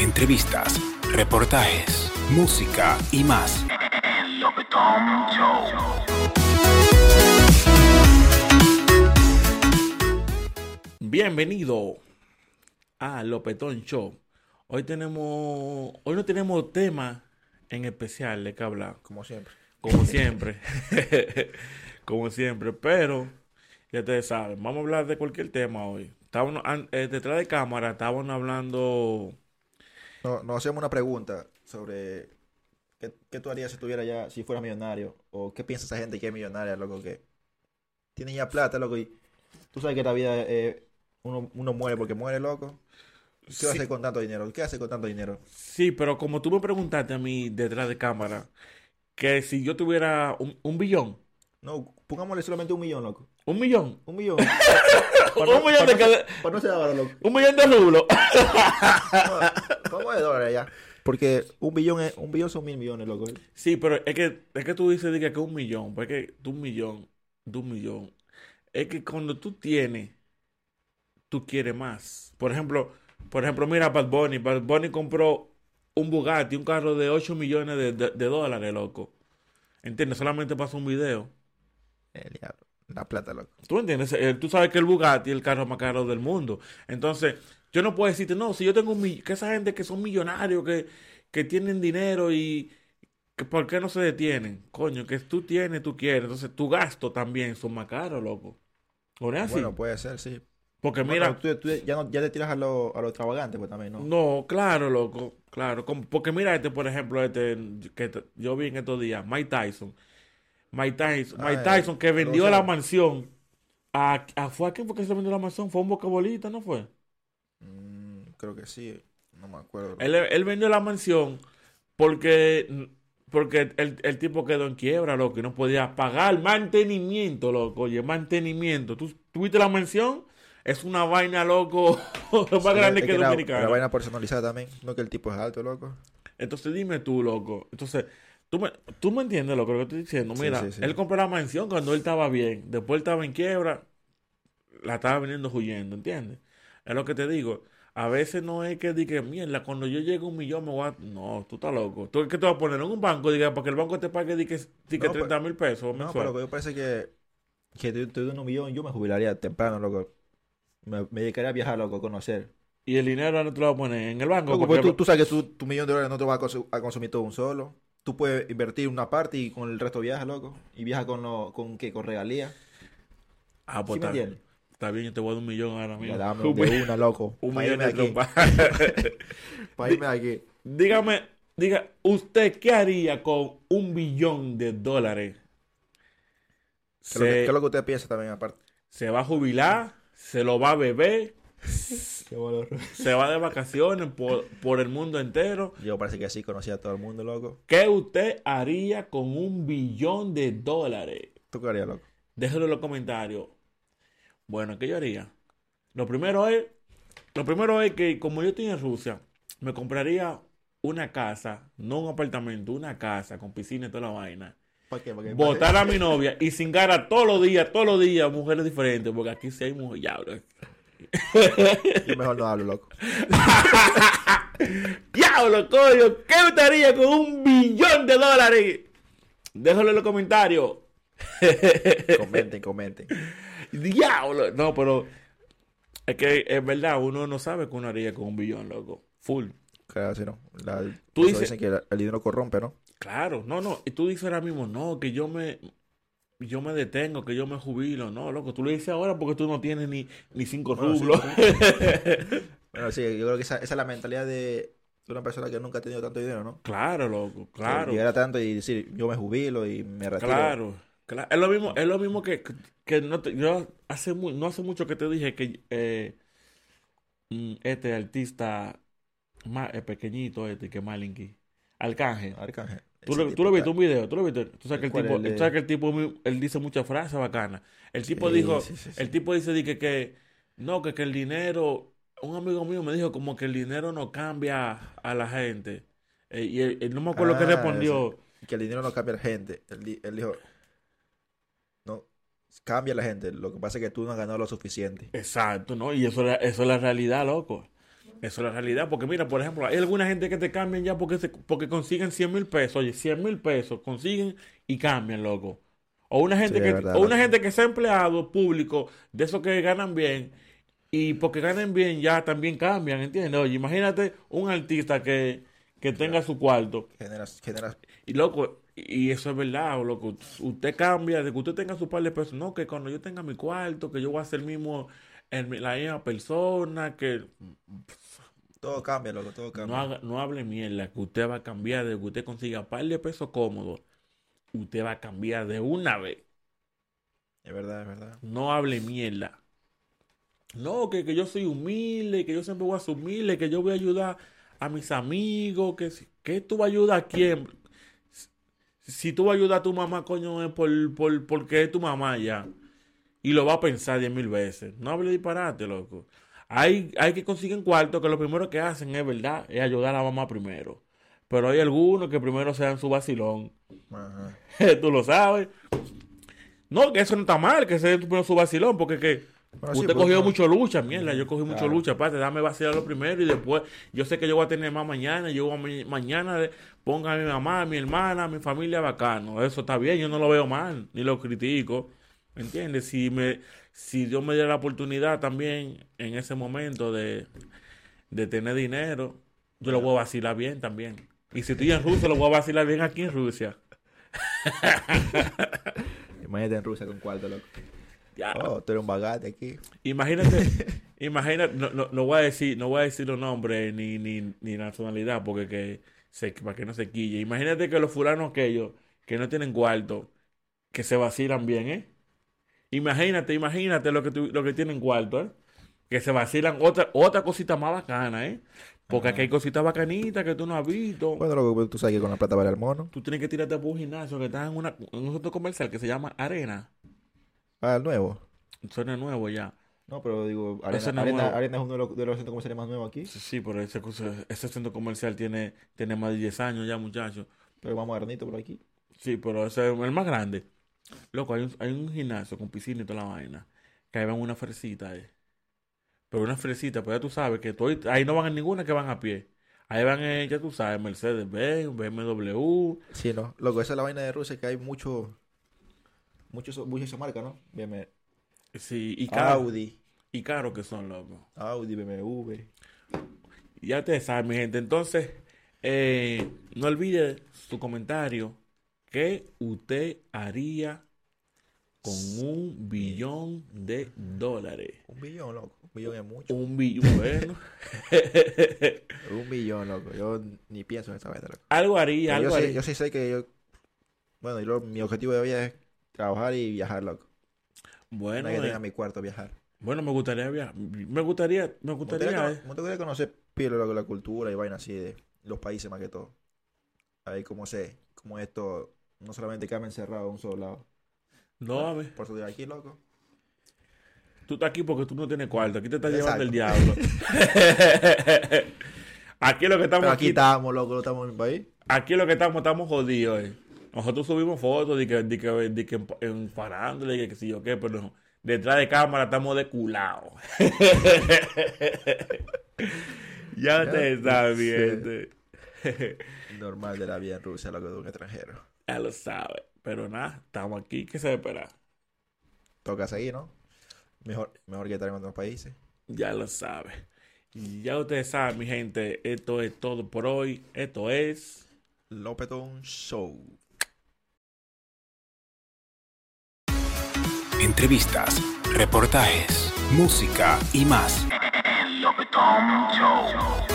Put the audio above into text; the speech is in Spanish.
entrevistas, reportajes, música y más. Bienvenido a Lopetón Show. Hoy tenemos, hoy no tenemos tema en especial de que hablar, Como siempre. como siempre, como siempre, pero ya ustedes saben, vamos a hablar de cualquier tema hoy. Estábamos, eh, detrás de cámara estábamos hablando, No, nos hacemos una pregunta sobre qué, qué tú harías si tuviera ya, si fueras millonario, o qué piensa esa gente que es millonaria, loco, que tiene ya plata, loco, y tú sabes que la vida eh, uno, uno muere porque muere, loco. ¿Qué vas a Sí. hacer con tanto dinero? ¿Qué haces con tanto dinero? sí, pero como tú me preguntaste a mí detrás de cámara, que si yo tuviera un, un billón, No, pongámosle solamente un millón, loco. un millón, Un millón. un millón de cada- Para no ser ahora, loco. un millón de rublos. ¿Cómo es dólares ya? Porque un billón es, un billón son mil millones, loco. Sí, pero es que, es que tú dices diga, que un millón, porque que de un millón, de un millón, es que cuando tú tienes, tú quieres más. Por ejemplo, por ejemplo, mira Bad Bunny. Bad Bunny compró un Bugatti, un carro de 8 millones de, de- de dólares, loco. ¿Entiendes? Solamente pasó un video. El diablo. La plata, loco. ¿Tú entiendes? Eh, Tú sabes que el Bugatti es el carro más caro del mundo. Entonces, yo no puedo decirte, no, si yo tengo un millón, que esa gente que son millonarios, que, que tienen dinero y que por qué no se detienen. Coño, que tú tienes, tú quieres. Entonces, tu gasto también son más caros, loco. ¿O no es así? Bueno, puede ser, sí. Porque Bueno, mira, tú, tú ya, no, ya te tiras a lo, a lo extravagante, pues también, ¿no? no, claro, loco, claro. Como- porque mira este, por ejemplo, este, que yo vi en estos días, Mike Tyson. Mike Tyson, Mike Tyson que vendió la mansión. A, a- ¿Fue a quién fue que se vendió la mansión? ¿Fue un bocabolita, no fue? Mm, creo que sí. No me acuerdo. Él, él vendió la mansión porque, porque el, el tipo quedó en quiebra, loco, y no podía pagar mantenimiento, loco. Oye, mantenimiento. ¿Tú tuviste la mansión? Es una vaina, loco, más Sí, grande es que la- La, Dominicana. vaina personalizada también. No que el tipo es alto, loco. Entonces dime tú, loco. Entonces, tú me, tú me entiendes, lo que estoy diciendo. Mira, sí, sí. él compró la mansión cuando él estaba bien. Después él estaba en quiebra. La estaba vendiendo huyendo, ¿entiendes? Es lo que te digo. A veces no es que diga, mierda, cuando yo llegue a un millón me voy a... No, tú estás loco. ¿Tú qué te vas a poner en un banco? Diga, para que el banco te pague diga, diga No, 30 mil pesos No, mensual. pero yo parece que, que te, te doy un millón, yo me jubilaría temprano, loco. Me, me dedicaría a viajar, loco, a conocer. Y el dinero ¿dónde te lo vas a poner? En el banco. Loco, porque- pues tú, tú sabes que tu, tu millón de dólares no te va a, consu- a consumir todo un solo. Tú puedes invertir una parte y con el resto viajas, loco. Y viajas con, lo, con, ¿qué? con regalías. Ah, ¿Sí pues me está, bien, yo te voy a dar un millón ahora mismo. Dame Un de una, loco. un millón de aquí. trompas. Pa' irme aquí. Dígame, diga, ¿usted qué haría con un billón de dólares? ¿Qué es lo que- Se, qué es lo que usted piensa también, aparte? se va a jubilar, se lo va a beber, se va de vacaciones por, por el mundo entero. Yo parece que sí conocía a todo el mundo, loco. ¿Qué usted haría con un billón de dólares? ¿Tú qué harías, loco? Déjelo en los comentarios. Bueno, ¿qué yo haría? Lo primero es, lo primero es que como yo estoy en Rusia, me compraría una casa, no un apartamento, una casa con piscina y toda la vaina. ¿Para qué? ¿Para qué? Votar a mi novia y cingar todos los días, todos los días, mujeres diferentes, porque aquí sí hay mujeres. Ya, bro. Yo mejor no hablo, loco. Diablo, coño, ¿qué usted haría con un billón de dólares? Déjalo en los comentarios. Comenten, comenten. Diablo. No, pero es que es verdad, uno no sabe qué uno haría con un billón, loco. Full. Claro, sí, ¿no? La, Tú dices- dicen que el dinero corrompe, ¿no? Claro, no, no. Y tú dices ahora mismo, no, que yo me, yo me detengo, que yo me jubilo. No, loco, tú lo dices ahora porque tú no tienes ni, ni cinco Bueno, sí, rublos. Bueno, sí, yo creo que esa, esa es la mentalidad de, de una persona que nunca ha tenido tanto dinero, ¿no? claro, loco, claro. Llegar a tanto y decir, yo me jubilo y me retiro. Claro, claro. Es lo mismo, es lo mismo que, que no te- yo hace mu- no hace mucho que te dije que eh, mm, este artista más eh, pequeñito este que Malinky, Arcángel. Arcángel. Tú lo, tú lo viste un video, tú lo viste. Tú sabes que el tipo, El sabes que el tipo, él dice muchas frases bacanas. El tipo Sí, dijo, sí, sí, sí. el tipo dice di que, que no, que, que el dinero, un amigo mío me dijo como que el dinero no cambia a la gente. Eh, y él, él no me acuerdo qué Ah, respondió. Que el dinero no cambia a la gente. Él, él dijo, no, cambia a la gente. Lo que pasa es que tú no has ganado lo suficiente. Exacto, ¿no? Y eso, eso es la realidad, loco. Eso es la realidad. Porque mira, por ejemplo, hay alguna gente que te cambian ya porque, se- porque consiguen 100 mil pesos. Oye, 100 mil pesos consiguen y cambian, loco. O una gente Sí, que, verdad, o una gente que sea empleado público, de esos que ganan bien, y porque ganan bien ya también cambian, ¿entiendes? Oye, imagínate un artista que, que tenga su cuarto. Generas, generas, Y loco, y eso es verdad, loco. Usted cambia de que usted tenga su par de pesos. No, que cuando yo tenga mi cuarto, que yo voy a ser mismo el mi- la misma persona, que todo cambia, loco, todo no, cambia. haga, no hable mierda, que usted va a cambiar de que usted consiga par de pesos cómodos. Usted va a cambiar de una vez. Es verdad, es verdad. No hable mierda. No, que, que yo soy humilde, que yo siempre voy a ser humilde, que yo voy a ayudar a mis amigos, que, que tú vas a ayudar a quién. Si, si tú vas a ayudar a tu mamá, coño, es por, por, porque es tu mamá ya. Y lo va a pensar diez mil veces. No hable disparate, loco. Hay, hay que consiguen cuarto que lo primero que hacen es verdad, es ayudar a la mamá primero. Pero hay algunos que primero se dan su vacilón. Ajá. Tú lo sabes. No, que eso no está mal, que se dé su vacilón, porque que sí, usted cogió no. mucho lucha, mierda, yo cogí mucho lucha, aparte, dame vacilarlo primero y después, yo sé que yo voy a tener más mañana, yo voy a ma- mañana ponga a mi mamá, a mi hermana, a mi familia bacano, eso está bien, yo no lo veo mal, ni lo critico, ¿me entiendes? Si me, si Dios me diera la oportunidad también en ese momento de, de tener dinero, yo lo voy a vacilar bien también. Y si estoy en Rusia, lo voy a vacilar bien aquí en Rusia. Imagínate en Rusia con cuarto, loco. Ya. Oh, tú eres un bagate aquí. Imagínate, imagínate, no, no, no voy a decir, no voy a decir los nombres ni, ni, ni nacionalidad porque que se, para que no se quille. Imagínate que los fulanos aquellos que no tienen cuarto, que se vacilan bien, ¿eh? Imagínate, imagínate lo que tu- lo que tienen cuarto, ¿eh? Que se vacilan otra, otra cosita más bacana, ¿eh? Porque aquí hay cositas bacanitas que tú no has visto. Bueno, loco, pues, tú sabes que con la plata vale el mono. Tú tienes que tirarte por un gimnasio que está en, una, en un centro comercial que se llama Arena. Ah, el nuevo. Suena nuevo ya. No, pero digo, Arena, no Arena, es uno de los, de los centros comerciales más nuevos aquí. Sí, sí, pero ese, ese centro comercial tiene, tiene más de 10 años ya, muchachos. Pero más modernito por aquí. Sí, pero ese es el más grande. Loco, hay un, hay un gimnasio con piscina y toda la vaina. Que ahí van una fresita, eh. Pero una fresita, pues ya tú sabes que tú- ahí no van en ninguna que van a pie. Ahí van, eh, ya tú sabes, Mercedes-Benz, BMW. Sí, no. Loco, esa es la vaina de Rusia que hay mucho. Mucho, eso- mucho esa marca, ¿no? BMW. Sí, y caro, Audi. y caro que son, loco. Audi, BMW. Ya ustedes saben, mi gente. Entonces, eh, no olvide su comentario. ¿Qué usted haría con un billón de dólares? Un billón, loco. Un billón es mucho. Un billón, bueno. Un billón, loco. Yo ni pienso en esa vaina, loco. algo haría, Pero algo yo, haría. yo sí sé que yo. Bueno, yo, mi objetivo de vida es trabajar y viajar, loco. Bueno, Una que eh, tenga mi cuarto, viajar. bueno, me gustaría viajar. Me gustaría, me Me gustaría. gustaría, eh, me gustaría conocer loco, la cultura y vaina así de los países más que todo. Ahí como sé, como esto no solamente quedarme encerrado a un solo lado. No, a ver, Por eso estoy aquí, loco. tú estás aquí porque tú no tienes cuarto. Aquí te está Exacto. llevando el diablo. aquí lo que estamos Pero aquí aquí, estamos, loco, no estamos en el país. aquí lo que estamos, estamos jodidos. eh. Nosotros subimos fotos de que, de que, de que en, en farándula y que, que si yo qué, pero no. detrás de cámara estamos de culao. ya Ya mi sé. gente. Normal de la vida en Rusia, loco, de un extranjero. Ya lo saben. Pero nada, estamos aquí. ¿Qué se espera? Toca seguir, ¿no? Mejor, mejor que estar en otros países. Ya lo sabe. Ya ustedes saben, mi gente, esto es todo por hoy. Esto es... Lopetón Show. Entrevistas, reportajes, música y más. Lopetón Show.